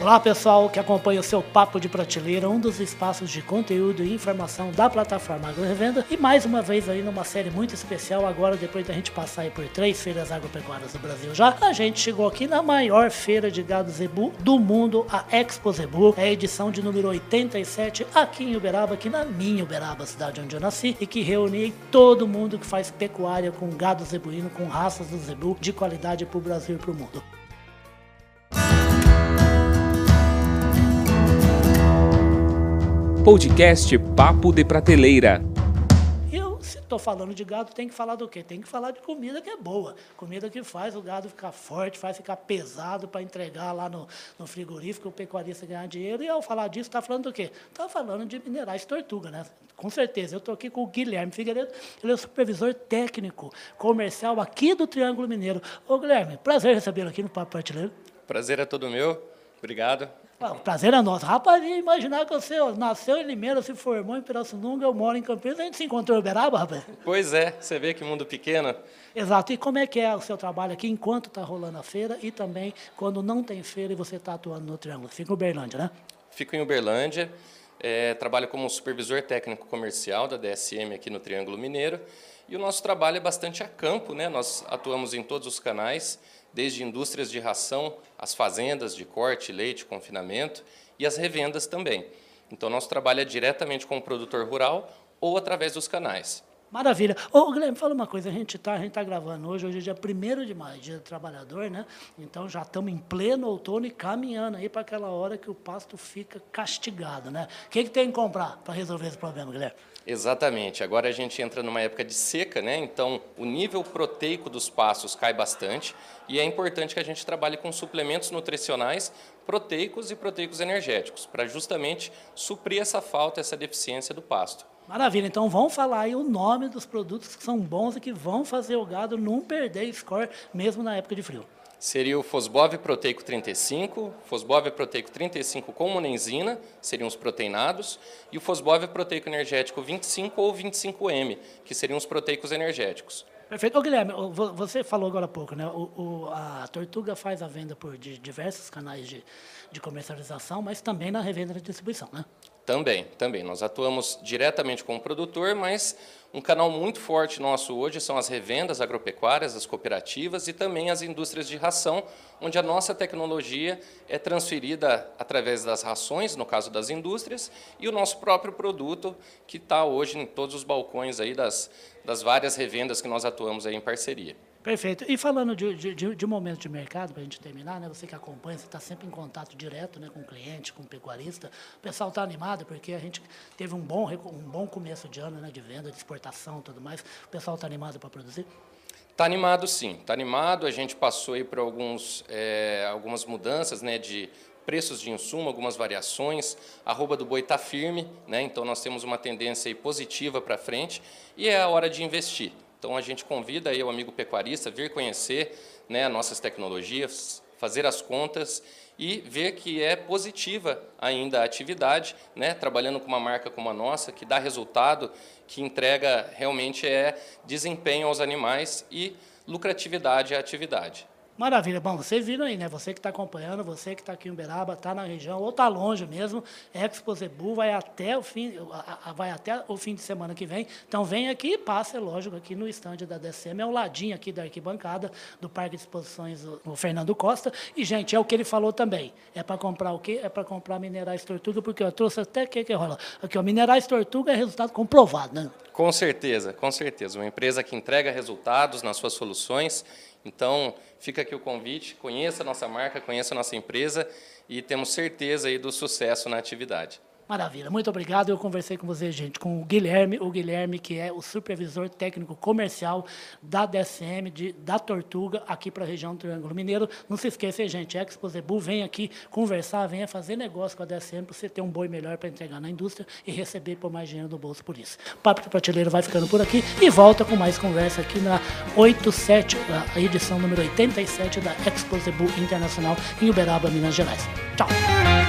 Olá pessoal que acompanha o seu Papo de Prateleira, um dos espaços de conteúdo e informação da plataforma Agro Revenda. E mais uma vez aí numa série muito especial, agora depois da gente passar aí por três feiras agropecuárias do Brasil já, a gente chegou aqui na maior feira de gado zebu do mundo, a Expo Zebu. É a edição de número 87 aqui em Uberaba, aqui na minha Uberaba, cidade onde eu nasci, e que reúne todo mundo que faz pecuária com gado zebuíno, com raças do zebu de qualidade para o Brasil e para o mundo. Podcast Papo de Prateleira. Eu, se estou falando de gado, tem que falar do quê? Tem que falar de comida que é boa. Comida que faz o gado ficar forte, faz ficar pesado para entregar lá no, no frigorífico, o pecuarista ganhar dinheiro. E ao falar disso, está falando do quê? Está falando de minerais tortuga, né? Com certeza. Eu estou aqui com o Guilherme Figueiredo, ele é o supervisor técnico comercial aqui do Triângulo Mineiro. Ô, Guilherme, prazer recebê-lo aqui no Papo Prateleiro. Prazer é todo meu. Obrigado. O prazer é nosso. Rapaz, imaginar que você ó, nasceu em Limeira, se formou em Pirassununga, eu moro em Campinas, a gente se encontrou em Uberaba, rapaz? Pois é, você vê que mundo pequeno. Exato. E como é que é o seu trabalho aqui enquanto está rolando a feira e também quando não tem feira e você está atuando no Triângulo? Fica em Uberlândia, né? Fico em Uberlândia, é, trabalho como supervisor técnico comercial da DSM aqui no Triângulo Mineiro. E o nosso trabalho é bastante a campo, né? Nós atuamos em todos os canais, desde indústrias de ração, as fazendas de corte, leite, confinamento e as revendas também. Então, trabalho é diretamente com o produtor rural ou através dos canais. Maravilha. Ô, Guilherme, fala uma coisa, a gente está tá gravando hoje, hoje é dia 1 de maio, dia do trabalhador, né? Então já estamos em pleno outono e caminhando aí para aquela hora que o pasto fica castigado, né? O que, que tem que comprar para resolver esse problema, Guilherme? Exatamente. Agora a gente entra numa época de seca, né? Então o nível proteico dos pastos cai bastante e é importante que a gente trabalhe com suplementos nutricionais proteicos e proteicos energéticos para justamente suprir essa falta, essa deficiência do pasto. Maravilha, então vamos falar aí o nome dos produtos que são bons e que vão fazer o gado não perder score mesmo na época de frio. Seria o Fosbov Proteico 35, Fosbov Proteico 35 com monenzina, seriam os proteinados, e o Fosbov Proteico Energético 25 ou 25M, que seriam os proteicos energéticos. Perfeito. Ô, Guilherme, você falou agora há pouco, né? O, o, a Tortuga faz a venda por diversos canais de, de comercialização, mas também na revenda e distribuição, né? Também, também. Nós atuamos diretamente com o produtor, mas um canal muito forte nosso hoje são as revendas agropecuárias, as cooperativas e também as indústrias de ração, onde a nossa tecnologia é transferida através das rações, no caso das indústrias, e o nosso próprio produto, que está hoje em todos os balcões aí das, das várias revendas que nós atuamos aí em parceria. Perfeito. E falando de, de, de momento de mercado, para a gente terminar, né? você que acompanha, você está sempre em contato direto né, com o cliente, com o pecuarista. O pessoal está animado porque a gente teve um bom, um bom começo de ano né, de venda, de exportação e tudo mais. O pessoal está animado para produzir? Está animado, sim. Está animado. A gente passou aí por alguns, é, algumas mudanças né, de preços de insumo, algumas variações. A arroba do boi está firme, né, então nós temos uma tendência positiva para frente e é a hora de investir. Então a gente convida aí o amigo pecuarista a vir conhecer né, nossas tecnologias, fazer as contas e ver que é positiva ainda a atividade, né, trabalhando com uma marca como a nossa, que dá resultado, que entrega realmente é desempenho aos animais e lucratividade à atividade. Maravilha. Bom, vocês viram aí, né? Você que está acompanhando, você que está aqui em Uberaba, está na região ou está longe mesmo, Expo Zebu vai até o fim, vai até o fim de semana que vem. Então vem aqui e passe, é lógico, aqui no estande da DCM, é o ladinho aqui da arquibancada do Parque de Exposições do Fernando Costa. E, gente, é o que ele falou também. É para comprar o quê? É para comprar minerais tortuga, porque eu trouxe até o que, que rola. Aqui, ó, minerais tortuga é resultado comprovado, né? Com certeza, com certeza. Uma empresa que entrega resultados nas suas soluções então, fica aqui o convite, conheça a nossa marca, conheça a nossa empresa e temos certeza aí do sucesso na atividade. Maravilha, muito obrigado. Eu conversei com você, gente, com o Guilherme, o Guilherme que é o supervisor técnico comercial da DSM, de, da Tortuga, aqui para a região do Triângulo Mineiro. Não se esqueça, gente, Expo Zebu, vem aqui conversar, venha fazer negócio com a DSM para você ter um boi melhor para entregar na indústria e receber por mais dinheiro no bolso por isso. Papo Prateleiro vai ficando por aqui e volta com mais conversa aqui na 87, a edição número 87 da Expo Zebu Internacional em Uberaba, Minas Gerais. Tchau!